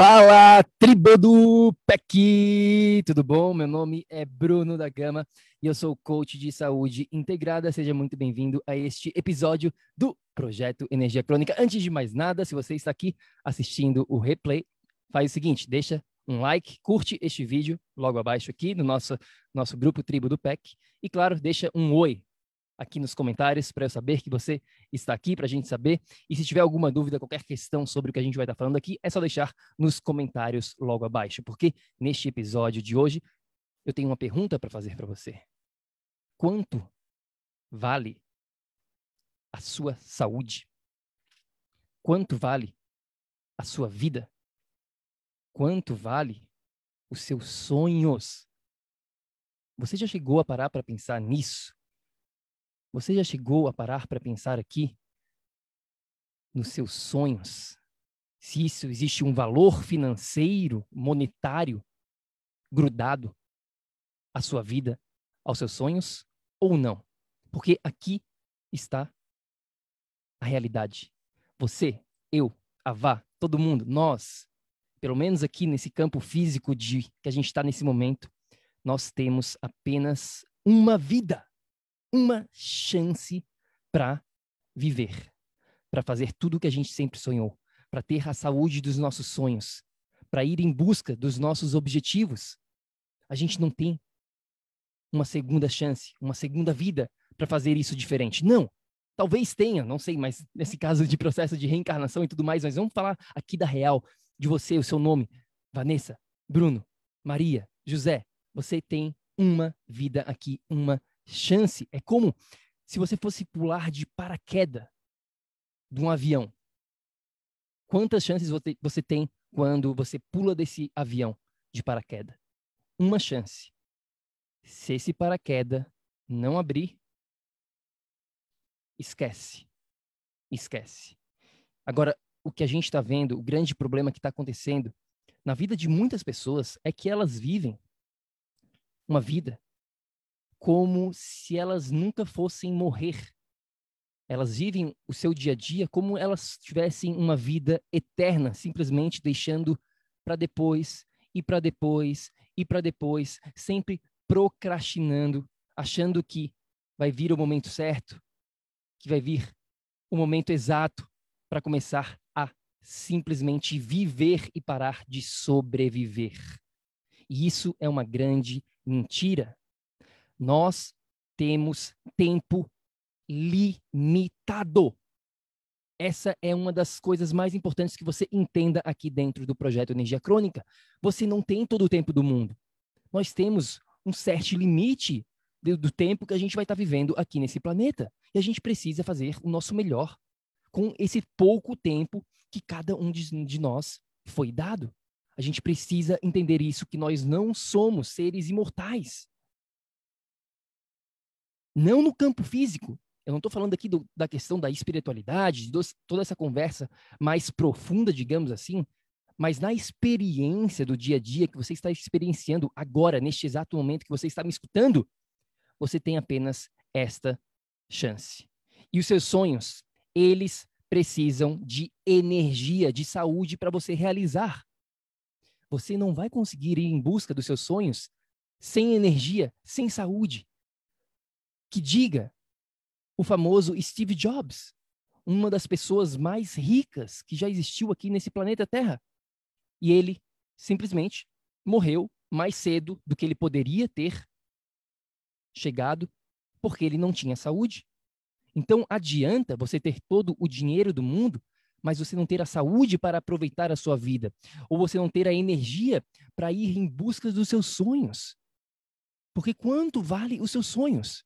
fala, tribo do PEC! Tudo bom? Meu nome é Bruno da Gama e eu sou coach de saúde integrada. Seja muito bem-vindo a este episódio do Projeto Energia Crônica. Antes de mais nada, se você está aqui assistindo o replay, faz o seguinte, deixa um like, curte este vídeo logo abaixo aqui no nosso, nosso grupo Tribo do PEC e, claro, deixa um oi aqui nos comentários para eu saber que você está aqui, para a gente saber. E se tiver alguma dúvida, qualquer questão sobre o que a gente vai estar falando aqui, é só deixar nos comentários logo abaixo, porque neste episódio de hoje eu tenho uma pergunta para fazer para você. Quanto vale a sua saúde? Quanto vale a sua vida? Quanto vale os seus sonhos? Você já chegou a parar para pensar nisso? Você já chegou a parar para pensar aqui nos seus sonhos? Se isso existe um valor financeiro, monetário, grudado à sua vida, aos seus sonhos, ou não? Porque aqui está a realidade. Você, eu, a Vá, todo mundo, nós, pelo menos aqui nesse campo físico de que a gente está nesse momento, nós temos apenas uma vida uma chance para viver, para fazer tudo o que a gente sempre sonhou, para ter a saúde dos nossos sonhos, para ir em busca dos nossos objetivos. A gente não tem uma segunda chance, uma segunda vida para fazer isso diferente. Não. Talvez tenha, não sei, mas nesse caso de processo de reencarnação e tudo mais, mas vamos falar aqui da real, de você, o seu nome, Vanessa, Bruno, Maria, José. Você tem uma vida aqui, uma chance é como se você fosse pular de paraquedas de um avião. Quantas chances você tem quando você pula desse avião de paraquedas? Uma chance. Se esse paraquedas não abrir, esquece. Esquece. Agora, o que a gente está vendo, o grande problema que está acontecendo na vida de muitas pessoas é que elas vivem uma vida como se elas nunca fossem morrer. Elas vivem o seu dia a dia como elas tivessem uma vida eterna, simplesmente deixando para depois e para depois e para depois, sempre procrastinando, achando que vai vir o momento certo, que vai vir o momento exato para começar a simplesmente viver e parar de sobreviver. E isso é uma grande mentira. Nós temos tempo limitado. Essa é uma das coisas mais importantes que você entenda aqui dentro do projeto Energia Crônica. Você não tem todo o tempo do mundo. Nós temos um certo limite do, tempo que a gente vai estar vivendo aqui nesse planeta. E a gente precisa fazer o nosso melhor com esse pouco tempo que cada um de nós foi dado. A gente precisa entender isso, que nós não somos seres imortais. Não no campo físico. Eu não estou falando aqui do, da questão da espiritualidade, de toda essa conversa mais profunda, digamos assim, mas na experiência do dia a dia que você está experienciando agora, neste exato momento que você está me escutando, você tem apenas esta chance. E os seus sonhos, eles precisam de energia, de saúde para você realizar. Você não vai conseguir ir em busca dos seus sonhos sem energia, sem saúde. Que diga o famoso Steve Jobs, uma das pessoas mais ricas que já existiu aqui nesse planeta Terra. E ele simplesmente morreu mais cedo do que ele poderia ter chegado, porque ele não tinha saúde. Então, adianta você ter todo o dinheiro do mundo, mas você não ter a saúde para aproveitar a sua vida, ou você não ter a energia para ir em busca dos seus sonhos. Porque quanto vale os seus sonhos?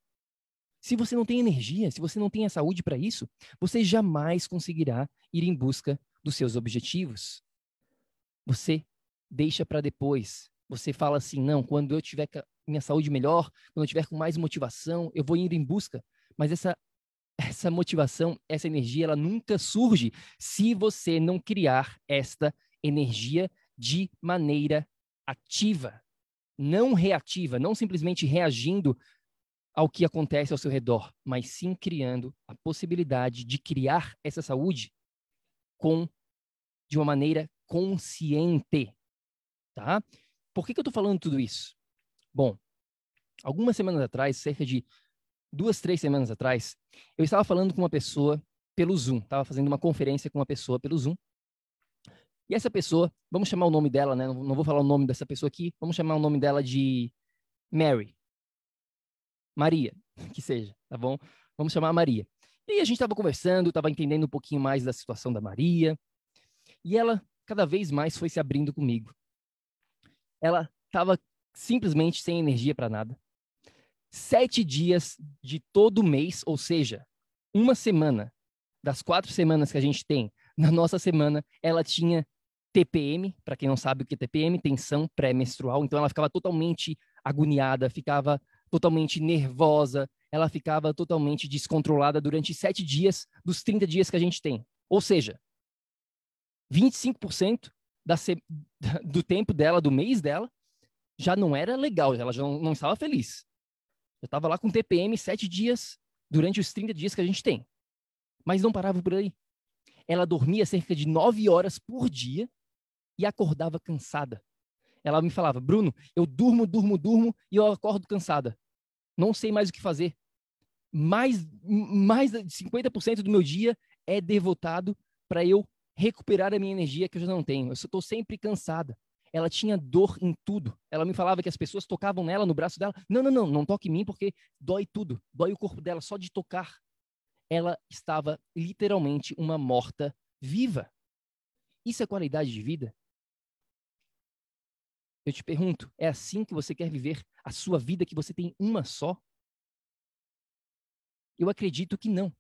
Se você não tem energia, se você não tem a saúde para isso, você jamais conseguirá ir em busca dos seus objetivos. Você deixa para depois. Você fala assim: não, quando eu tiver minha saúde melhor, quando eu tiver com mais motivação, eu vou ir em busca. Mas essa essa motivação, essa energia, ela nunca surge se você não criar esta energia de maneira ativa, não reativa, não simplesmente reagindo ao que acontece ao seu redor, mas sim criando a possibilidade de criar essa saúde com de uma maneira consciente, tá? Por que, que eu estou falando tudo isso? Bom, algumas semanas atrás, cerca de duas, três semanas atrás, eu estava falando com uma pessoa pelo Zoom, estava fazendo uma conferência com uma pessoa pelo Zoom. E essa pessoa, vamos chamar o nome dela, né? Não, vou falar o nome dessa pessoa aqui, vamos chamar o nome dela de Mary. Maria, que seja, tá bom? Vamos chamar a Maria. E a gente estava conversando, estava entendendo um pouquinho mais da situação da Maria. E ela cada vez mais foi se abrindo comigo. Ela estava simplesmente sem energia para nada sete dias de todo mês, ou seja, uma semana das quatro semanas que a gente tem na nossa semana, ela tinha TPM, para quem não sabe o que é TPM, tensão pré-menstrual, então ela ficava totalmente agoniada, ficava totalmente nervosa, ela ficava totalmente descontrolada durante sete dias dos 30 dias que a gente tem. Ou seja, 25% da se... do tempo dela, do mês dela, já não era legal, ela já não, estava feliz. Eu estava lá com TPM sete dias durante os 30 dias que a gente tem. Mas não parava por aí. Ela dormia cerca de nove horas por dia e acordava cansada. Ela me falava, Bruno, eu durmo, durmo, durmo e eu acordo cansada. Não sei mais o que fazer. Mais, mais de 50% do meu dia é devotado para eu recuperar a minha energia que eu já não tenho. Eu estou sempre cansada ela tinha dor em tudo. Ela me falava que as pessoas tocavam nela, no braço dela. Não, não, não, não toque em mim porque dói tudo. Dói o corpo dela só de tocar. Ela estava literalmente uma morta viva. Isso é qualidade de vida? Eu te pergunto, é assim que você quer viver a sua vida que você tem uma só? Eu acredito que não.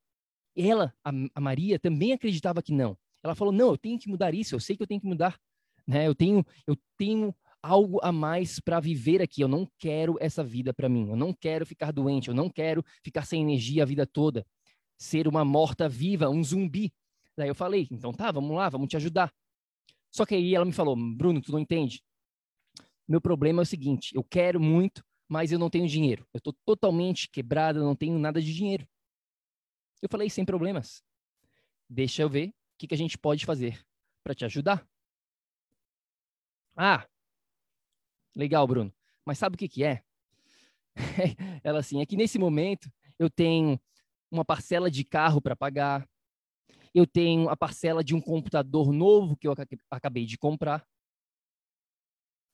Ela, a, a Maria, também acreditava que não. Ela falou: não, eu tenho que mudar isso, eu sei que eu tenho que mudar né? Eu tenho, eu tenho algo a mais para viver aqui. Eu não quero essa vida para mim. Eu não quero ficar doente. Eu não quero ficar sem energia a vida toda. Ser uma morta viva, um zumbi. Daí eu falei, então tá, vamos lá, vamos te ajudar. Só que aí ela me falou, Bruno, tu não entende? Meu problema é o seguinte, eu quero muito, mas eu não tenho dinheiro. Eu estou totalmente quebrada, não tenho nada de dinheiro. Eu falei, sem problemas. Deixa eu ver o que, que a gente pode fazer para te ajudar. Ah, legal, Bruno. Mas sabe o que, que é? Ela assim, é que nesse momento eu tenho uma parcela de carro para pagar, eu tenho a parcela de um computador novo que eu acabei de comprar.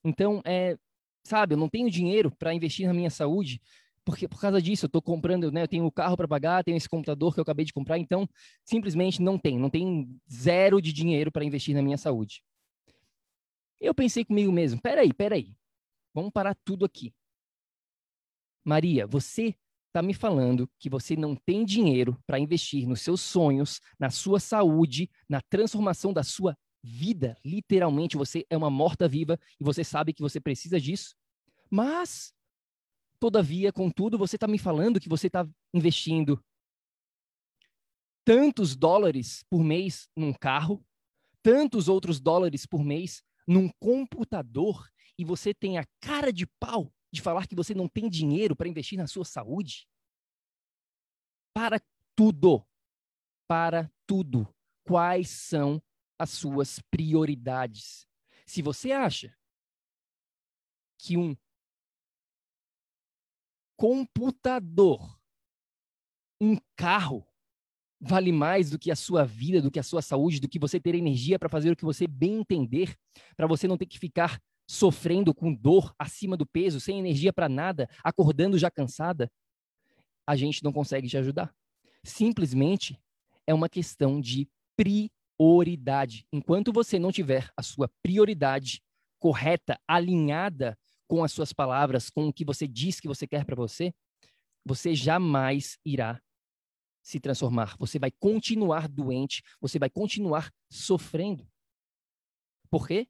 Então, é, sabe, eu não tenho dinheiro para investir na minha saúde, porque por causa disso eu estou comprando, né? Eu tenho o carro para pagar, tenho esse computador que eu acabei de comprar, então simplesmente não tem, não tem zero de dinheiro para investir na minha saúde. Eu pensei comigo mesmo, peraí, peraí, vamos parar tudo aqui. Maria, você está me falando que você não tem dinheiro para investir nos seus sonhos, na sua saúde, na transformação da sua vida. Literalmente, você é uma morta-viva e você sabe que você precisa disso. Mas, todavia, contudo, você está me falando que você está investindo tantos dólares por mês num carro, tantos outros dólares por mês num computador e você tem a cara de pau de falar que você não tem dinheiro para investir na sua saúde? Para tudo. Para tudo. quais são as suas prioridades. Se você acha que um computador, um carro, vale mais do que a sua vida, do que a sua saúde, do que você ter energia para fazer o que você bem entender, para você não ter que ficar sofrendo com dor acima do peso, sem energia para nada, acordando já cansada, a gente não consegue te ajudar. Simplesmente é uma questão de prioridade. Enquanto você não tiver a sua prioridade correta, alinhada com as suas palavras, com o que você diz que você quer para você, você jamais irá se transformar. Você vai continuar doente, você vai continuar sofrendo. Por quê?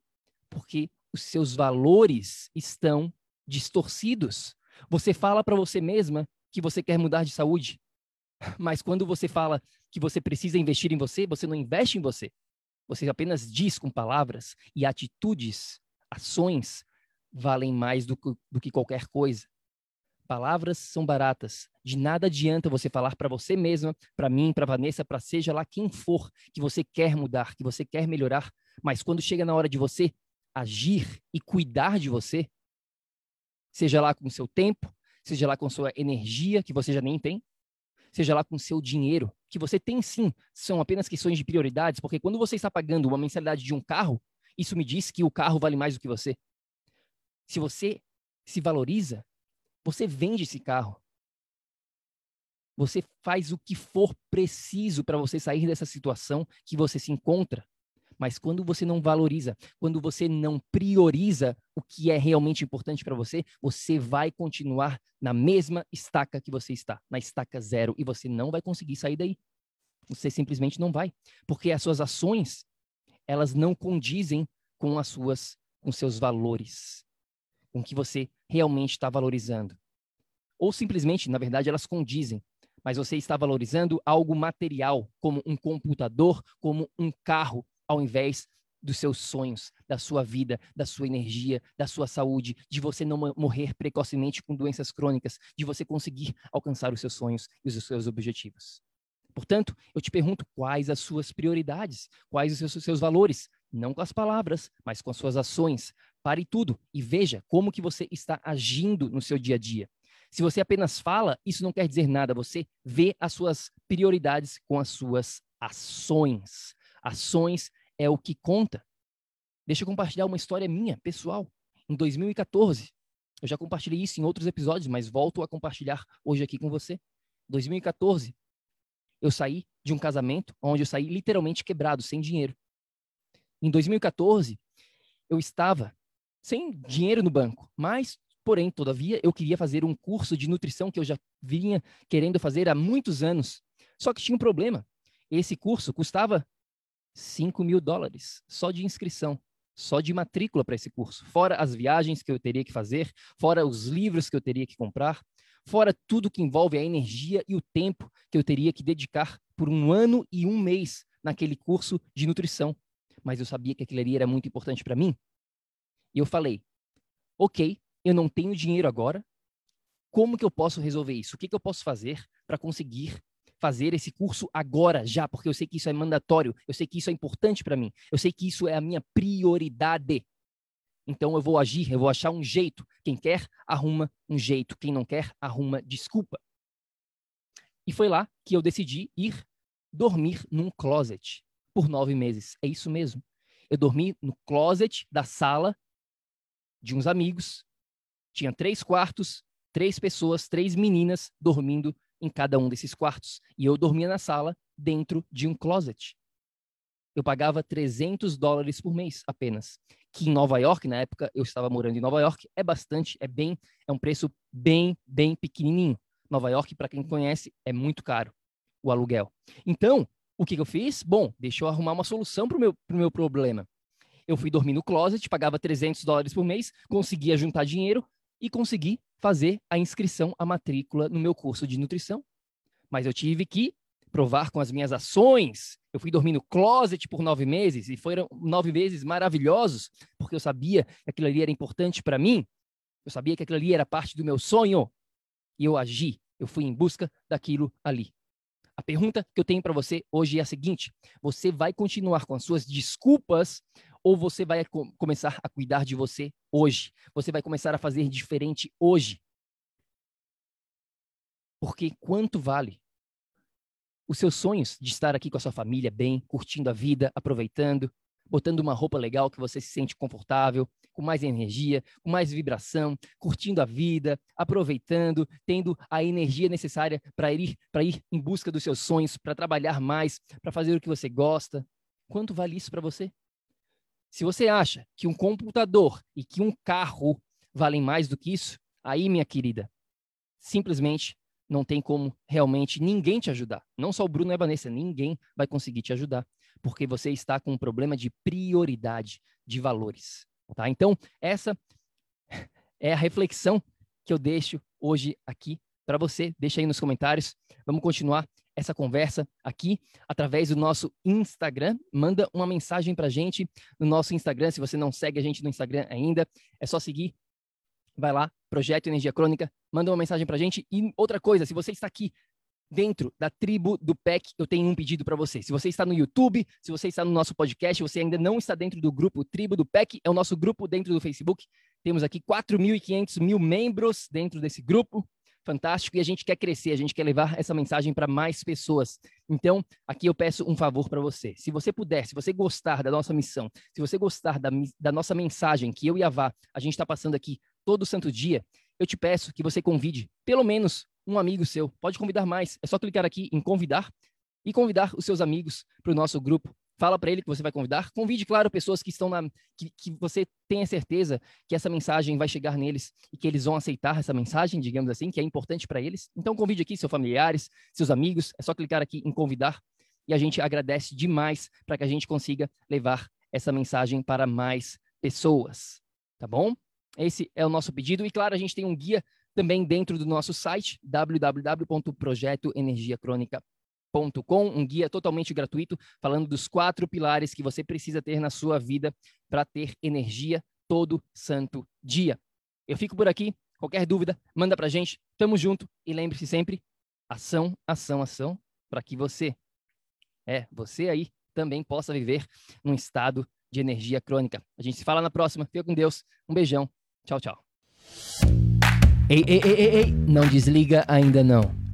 Porque os seus valores estão distorcidos. Você fala para você mesma que você quer mudar de saúde, mas quando você fala que você precisa investir em você, você não investe em você. Você apenas diz com palavras e atitudes, ações valem mais do do que qualquer coisa. Palavras são baratas. De nada adianta você falar para você mesma, para mim, para Vanessa, para seja lá quem for que você quer mudar, que você quer melhorar, mas quando chega na hora de você agir e cuidar de você, seja lá com seu tempo, seja lá com sua energia, que você já nem tem, seja lá com seu dinheiro, que você tem sim, são apenas questões de prioridades, porque quando você está pagando uma mensalidade de um carro, isso me diz que o carro vale mais do que você. Se você se valoriza, você vende esse carro. Você faz o que for preciso para você sair dessa situação que você se encontra. Mas quando você não valoriza, quando você não prioriza o que é realmente importante para você, você vai continuar na mesma estaca que você está, na estaca zero, e você não vai conseguir sair daí. Você simplesmente não vai, porque as suas ações, elas não condizem com as suas com seus valores, com o que você realmente está valorizando. Ou simplesmente, na verdade, elas condizem, mas você está valorizando algo material, como um computador, como um carro, ao invés dos seus sonhos, da sua vida, da sua energia, da sua saúde, de você não morrer precocemente com doenças crônicas, de você conseguir alcançar os seus sonhos e os seus objetivos. Portanto, eu te pergunto quais as suas prioridades, quais os seus, seus valores, não com as palavras, mas com as suas ações. Pare tudo e veja como que você está agindo no seu dia a dia. Se você apenas fala, isso não quer dizer nada. Você vê as suas prioridades com as suas ações. Ações é o que conta. Deixa eu compartilhar uma história minha, pessoal. Em 2014, eu já compartilhei isso em outros episódios, mas volto a compartilhar hoje aqui com você. 2014, eu saí de um casamento onde eu saí literalmente quebrado, sem dinheiro. Em 2014, eu estava sem dinheiro no banco, mas, porém, todavia, eu queria fazer um curso de nutrição que eu já vinha querendo fazer há muitos anos. Só que tinha um problema. Esse curso custava 5 mil dólares só de inscrição, só de matrícula para esse curso, fora as viagens que eu teria que fazer, fora os livros que eu teria que comprar, fora tudo que envolve a energia e o tempo que eu teria que dedicar por um ano e um mês naquele curso de nutrição. Mas eu sabia que aquilo ali era muito importante para mim. E eu falei: ok, eu não tenho dinheiro agora. Como que eu posso resolver isso? O que, que eu posso fazer para conseguir fazer esse curso agora, já, porque eu sei que isso é mandatório, eu sei que isso é importante para mim, eu sei que isso é a minha prioridade. Então eu vou agir, eu vou achar um jeito. Quem quer, arruma um jeito. Quem não quer, arruma desculpa. E foi lá que eu decidi ir dormir num closet por nove meses. É isso mesmo. Eu dormi no closet da sala de uns amigos. Tinha três quartos, três pessoas, três meninas dormindo em cada um desses quartos. E eu dormia na sala, dentro de um closet. Eu pagava 300 dólares por mês apenas. Que em Nova York, na época eu estava morando em Nova York, é bastante, é bem, é um preço bem, bem pequenininho. Nova York, para quem conhece, é muito caro o aluguel. Então, o que, eu fiz? Bom, deixa eu arrumar uma solução para o meu, pro meu problema. Eu fui dormir no closet, pagava 300 dólares por mês, conseguia juntar dinheiro e consegui fazer a inscrição, a matrícula no meu curso de nutrição. Mas eu tive que provar com as minhas ações. Eu fui dormir no closet por nove meses e foram nove meses maravilhosos, porque eu sabia que aquilo ali era importante para mim. Eu sabia que aquilo ali era parte do meu sonho. E eu agi, eu fui em busca daquilo ali. A pergunta que eu tenho para você hoje é a seguinte: você vai continuar com as suas desculpas ou você vai co começar a cuidar de você hoje? Você vai começar a fazer diferente hoje? Porque quanto vale os seus sonhos de estar aqui com a sua família bem, curtindo a vida, aproveitando, botando uma roupa legal que você se sente confortável, com mais energia, com mais vibração, curtindo a vida, aproveitando, tendo a energia necessária para ir para ir em busca dos seus sonhos, para trabalhar mais, para fazer o que você gosta. Quanto vale isso para você? Se você acha que um computador e que um carro valem mais do que isso, aí, minha querida, simplesmente não tem como realmente ninguém te ajudar. Não só o Bruno e a Vanessa, ninguém vai conseguir te ajudar, porque você está com um problema de prioridade de valores. Tá? Então, essa é a reflexão que eu deixo hoje aqui para você. Deixa aí nos comentários. Vamos continuar essa conversa aqui através do nosso Instagram. Manda uma mensagem para gente no nosso Instagram. Se você não segue a gente no Instagram ainda, é só seguir. Vai lá, Projeto Energia Crônica, manda uma mensagem para gente. E outra coisa, se você está aqui dentro da tribo do PEC, eu tenho um pedido para você. Se você está no YouTube, se você está no nosso podcast, você ainda não está dentro do grupo Tribo do PEC, é o nosso grupo dentro do Facebook. Temos aqui 4.500 mil membros dentro desse grupo fantástico e a gente quer crescer, a gente quer levar essa mensagem para mais pessoas. Então, aqui eu peço um favor para você. Se você puder, se você gostar da nossa missão, se você gostar da, da nossa mensagem que eu e a Vá, a gente está passando aqui todo santo dia, eu te peço que você convide pelo menos um amigo seu. Pode convidar mais. É só clicar aqui em convidar e convidar os seus amigos para o nosso grupo fala para ele que você vai convidar. Convide, claro, pessoas que estão na. Que, que você tenha certeza que essa mensagem vai chegar neles e que eles vão aceitar essa mensagem, digamos assim, que é importante para eles. Então, convide aqui seus familiares, seus amigos. É só clicar aqui em convidar e a gente agradece demais para que a gente consiga levar essa mensagem para mais pessoas. Tá bom? Esse é o nosso pedido. E, claro, a gente tem um guia também dentro do nosso site, www.projetoenergiacronica.com Com, um guia totalmente gratuito falando dos quatro pilares que você precisa ter na sua vida para ter energia todo santo dia. Eu fico por aqui. Qualquer dúvida, manda pra gente. Tamo junto e lembre-se sempre: ação, ação, ação, para que você, é, você aí também possa viver num estado de energia crônica. A gente se fala na próxima. Fica com Deus. Um beijão. Tchau, tchau. Ei, ei, ei, ei, ei, não desliga ainda não